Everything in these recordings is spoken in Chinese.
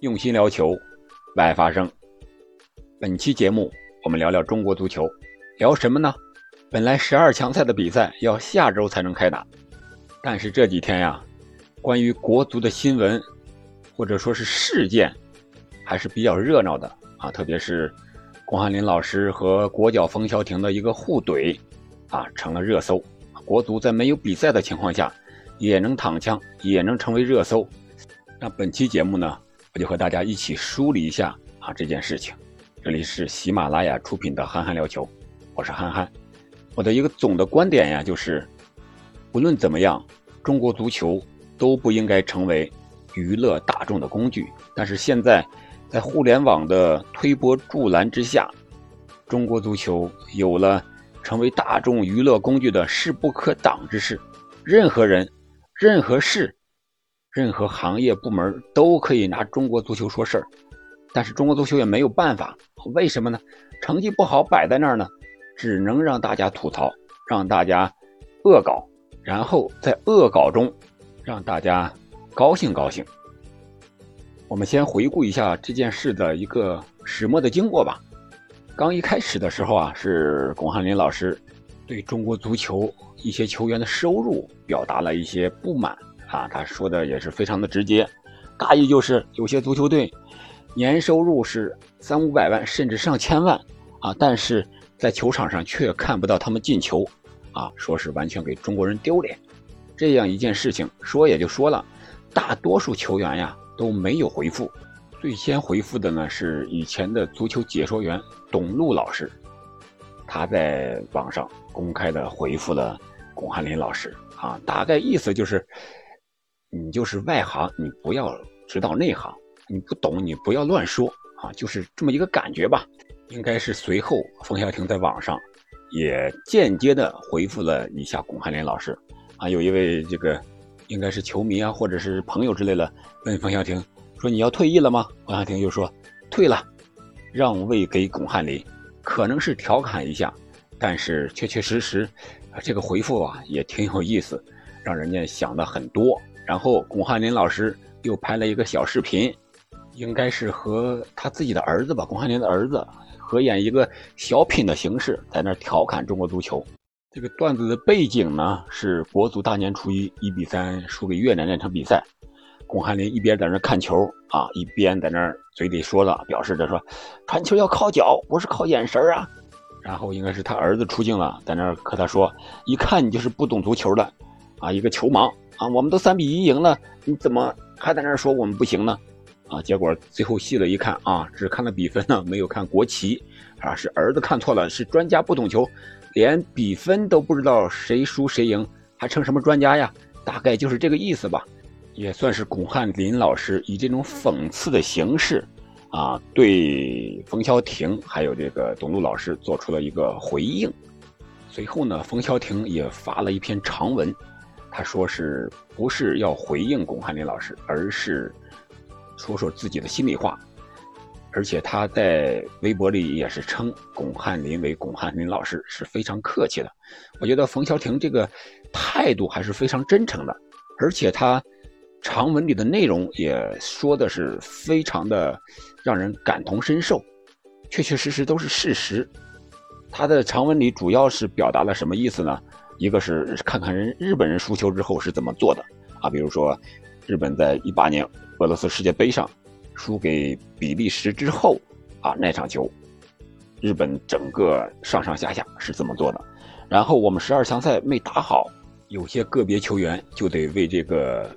用心聊球，为爱发声。本期节目我们聊聊中国足球，聊什么呢？本来十二强赛的比赛要下周才能开打，但是这几天呀，关于国足的新闻或者说是事件还是比较热闹的啊，特别是巩汉林老师和国脚冯潇霆的一个互怼啊，成了热搜。国足在没有比赛的情况下也能躺枪，也能成为热搜。那本期节目呢？就和大家一起梳理一下啊这件事情。这里是喜马拉雅出品的《憨憨聊球》，我是憨憨。我的一个总的观点呀，就是无论怎么样，中国足球都不应该成为娱乐大众的工具。但是现在，在互联网的推波助澜之下，中国足球有了成为大众娱乐工具的势不可挡之势。任何人，任何事。任何行业部门都可以拿中国足球说事儿，但是中国足球也没有办法，为什么呢？成绩不好摆在那儿呢，只能让大家吐槽，让大家恶搞，然后在恶搞中让大家高兴高兴。我们先回顾一下这件事的一个始末的经过吧。刚一开始的时候啊，是巩汉林老师对中国足球一些球员的收入表达了一些不满。啊，他说的也是非常的直接，大意就是有些足球队年收入是三五百万甚至上千万啊，但是在球场上却看不到他们进球，啊，说是完全给中国人丢脸。这样一件事情说也就说了，大多数球员呀都没有回复。最先回复的呢是以前的足球解说员董路老师，他在网上公开的回复了巩汉林老师啊，大概意思就是。你就是外行，你不要知道内行，你不懂你不要乱说啊，就是这么一个感觉吧。应该是随后冯潇霆在网上也间接的回复了一下巩汉林老师啊，有一位这个应该是球迷啊或者是朋友之类的问冯潇霆说你要退役了吗？冯潇霆就说退了，让位给巩汉林，可能是调侃一下，但是确确实实这个回复啊也挺有意思，让人家想的很多。然后，巩汉林老师又拍了一个小视频，应该是和他自己的儿子吧，巩汉林的儿子合演一个小品的形式，在那调侃中国足球。这个段子的背景呢，是国足大年初一一比三输给越南那场比赛，巩汉林一边在那看球啊，一边在那嘴里说了，表示着说，传球要靠脚，不是靠眼神啊。然后应该是他儿子出镜了，在那和他说，一看你就是不懂足球的，啊，一个球盲。啊，我们都三比一赢了，你怎么还在那说我们不行呢？啊，结果最后细了一看啊，只看了比分呢，没有看国旗，啊，是儿子看错了，是专家不懂球，连比分都不知道谁输谁赢，还成什么专家呀？大概就是这个意思吧，也算是巩汉林老师以这种讽刺的形式，啊，对冯潇霆还有这个董路老师做出了一个回应。随后呢，冯潇霆也发了一篇长文。他说：“是不是要回应巩汉林老师，而是说说自己的心里话？而且他在微博里也是称巩汉林为巩汉林老师，是非常客气的。我觉得冯潇霆这个态度还是非常真诚的，而且他长文里的内容也说的是非常的让人感同身受，确确实实都是事实。他的长文里主要是表达了什么意思呢？”一个是看看人日本人输球之后是怎么做的啊，比如说，日本在一八年俄罗斯世界杯上输给比利时之后啊那场球，日本整个上上下下是怎么做的？然后我们十二强赛没打好，有些个别球员就得为这个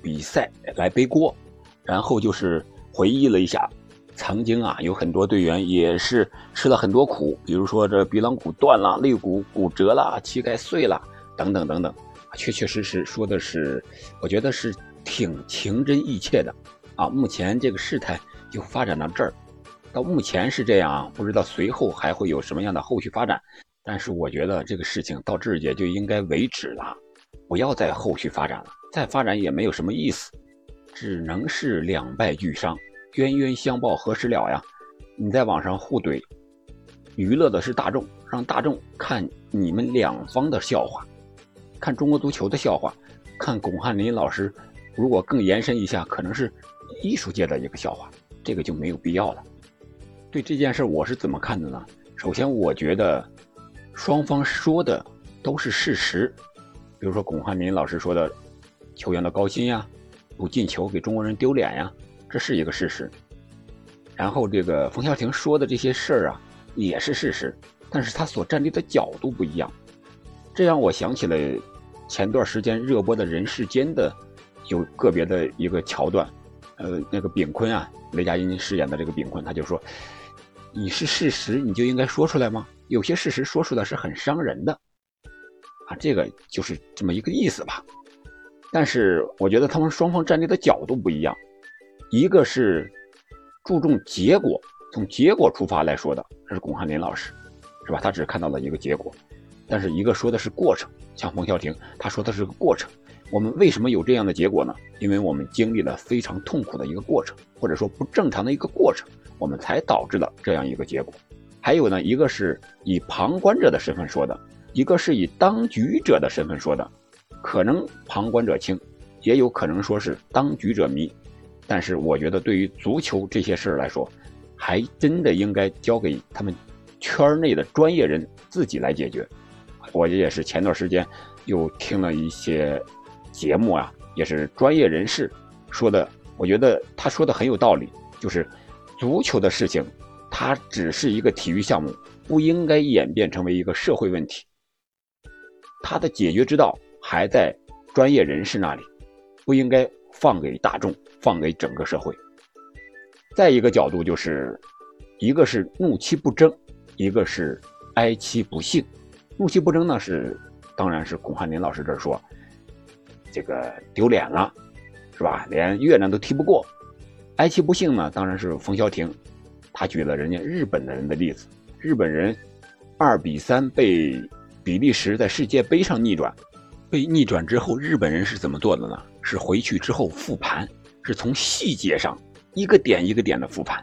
比赛来背锅，然后就是回忆了一下。曾经啊，有很多队员也是吃了很多苦，比如说这鼻梁骨断了、肋骨骨折了、膝盖碎了等等等等，确确实实说的是，我觉得是挺情真意切的啊。目前这个事态就发展到这儿，到目前是这样啊，不知道随后还会有什么样的后续发展。但是我觉得这个事情到这儿也就应该为止了，不要再后续发展了，再发展也没有什么意思，只能是两败俱伤。冤冤相报何时了呀？你在网上互怼，娱乐的是大众，让大众看你们两方的笑话，看中国足球的笑话，看巩汉林老师。如果更延伸一下，可能是艺术界的一个笑话，这个就没有必要了。对这件事我是怎么看的呢？首先，我觉得双方说的都是事实，比如说巩汉林老师说的球员的高薪呀，不进球给中国人丢脸呀，这是一个事实。然后这个冯潇霆说的这些事儿啊，也是事实，但是他所站立的角度不一样，这让我想起了前段时间热播的人世间的有个别的一个桥段，呃，那个炳坤啊，雷佳音饰演的这个炳坤，他就说：“你是事实，你就应该说出来吗？有些事实说出来是很伤人的，啊，这个就是这么一个意思吧。但是我觉得他们双方站立的角度不一样，一个是。”注重结果，从结果出发来说的，这是巩汉林老师，是吧？他只看到了一个结果，但是一个说的是过程，像冯潇霆，他说的是个过程。我们为什么有这样的结果呢？因为我们经历了非常痛苦的一个过程，或者说不正常的一个过程，我们才导致了这样一个结果。还有呢，一个是以旁观者的身份说的，一个是以当局者的身份说的，可能旁观者清，也有可能说是当局者迷。但是我觉得，对于足球这些事儿来说，还真的应该交给他们圈内的专业人自己来解决。我也是前段时间又听了一些节目啊，也是专业人士说的，我觉得他说的很有道理，就是足球的事情，它只是一个体育项目，不应该演变成为一个社会问题。它的解决之道还在专业人士那里，不应该。放给大众，放给整个社会。再一个角度就是，一个是怒其不争，一个是哀其不幸。怒其不争呢是，当然是巩汉林老师这说，这个丢脸了，是吧？连越南都踢不过。哀其不幸呢，当然是冯潇霆，他举了人家日本的人的例子，日本人二比三被比利时在世界杯上逆转。被逆转之后，日本人是怎么做的呢？是回去之后复盘，是从细节上一个点一个点的复盘。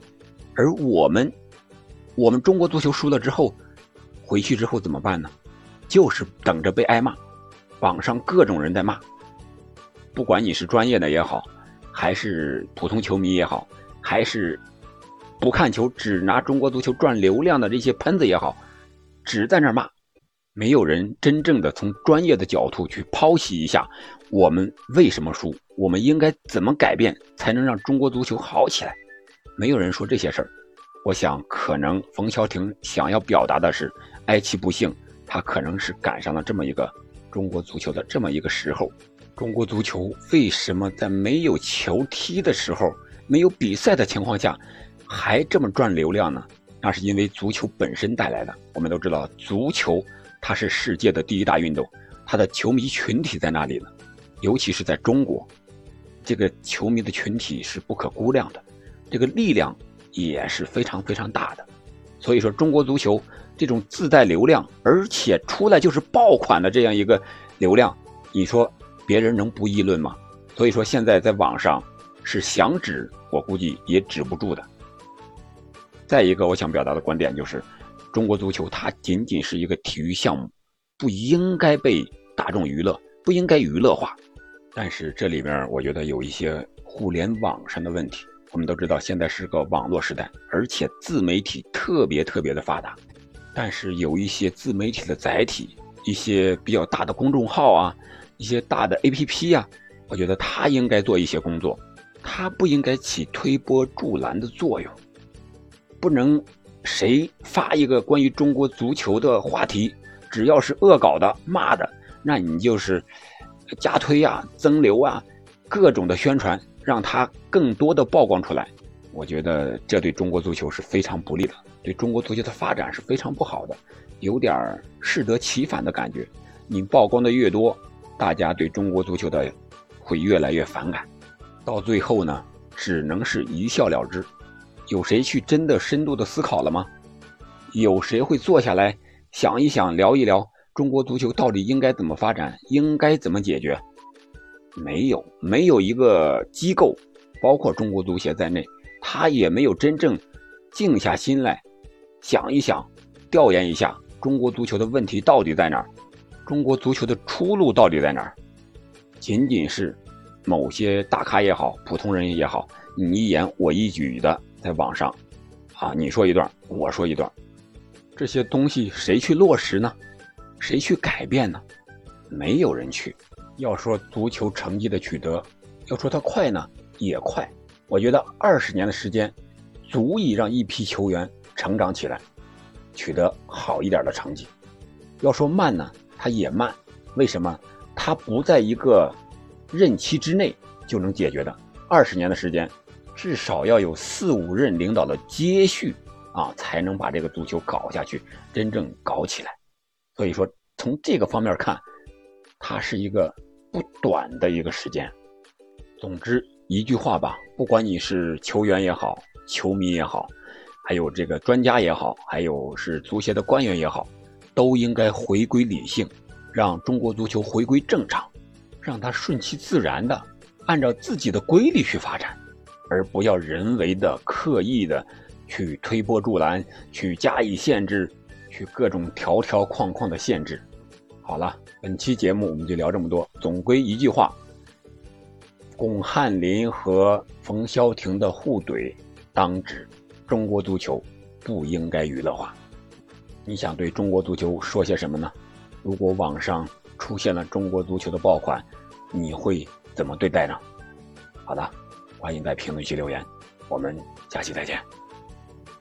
而我们，我们中国足球输了之后，回去之后怎么办呢？就是等着被挨骂，网上各种人在骂。不管你是专业的也好，还是普通球迷也好，还是不看球只拿中国足球赚流量的这些喷子也好，只在那骂。没有人真正的从专业的角度去剖析一下，我们为什么输，我们应该怎么改变才能让中国足球好起来？没有人说这些事儿。我想，可能冯潇霆想要表达的是哀其不幸，他可能是赶上了这么一个中国足球的这么一个时候。中国足球为什么在没有球踢的时候，没有比赛的情况下，还这么赚流量呢？那是因为足球本身带来的。我们都知道，足球。它是世界的第一大运动，它的球迷群体在那里呢？尤其是在中国，这个球迷的群体是不可估量的，这个力量也是非常非常大的。所以说，中国足球这种自带流量，而且出来就是爆款的这样一个流量，你说别人能不议论吗？所以说，现在在网上是想止，我估计也止不住的。再一个，我想表达的观点就是。中国足球它仅仅是一个体育项目，不应该被大众娱乐，不应该娱乐化。但是这里边我觉得有一些互联网上的问题。我们都知道现在是个网络时代，而且自媒体特别特别的发达。但是有一些自媒体的载体，一些比较大的公众号啊，一些大的 APP 呀，我觉得它应该做一些工作，它不应该起推波助澜的作用，不能。谁发一个关于中国足球的话题，只要是恶搞的、骂的，那你就是加推啊、增流啊，各种的宣传，让他更多的曝光出来。我觉得这对中国足球是非常不利的，对中国足球的发展是非常不好的，有点适得其反的感觉。你曝光的越多，大家对中国足球的会越来越反感，到最后呢，只能是一笑了之。有谁去真的深度的思考了吗？有谁会坐下来想一想、聊一聊中国足球到底应该怎么发展、应该怎么解决？没有，没有一个机构，包括中国足协在内，他也没有真正静下心来想一想、调研一下中国足球的问题到底在哪儿，中国足球的出路到底在哪儿？仅仅是某些大咖也好，普通人也好，你一言我一语的在网上，啊，你说一段，我说一段，这些东西谁去落实呢？谁去改变呢？没有人去。要说足球成绩的取得，要说它快呢，也快。我觉得二十年的时间，足以让一批球员成长起来，取得好一点的成绩。要说慢呢，它也慢。为什么？它不在一个任期之内就能解决的。二十年的时间，至少要有四五任领导的接续啊，才能把这个足球搞下去，真正搞起来。所以说，从这个方面看，它是一个不短的一个时间。总之一句话吧，不管你是球员也好，球迷也好，还有这个专家也好，还有是足协的官员也好，都应该回归理性。让中国足球回归正常，让它顺其自然的按照自己的规律去发展，而不要人为的、刻意的去推波助澜、去加以限制、去各种条条框框的限制。好了，本期节目我们就聊这么多。总归一句话，巩汉林和冯潇霆的互怼当指，中国足球不应该娱乐化。你想对中国足球说些什么呢？如果网上出现了中国足球的爆款，你会怎么对待呢？好的，欢迎在评论区留言，我们下期再见。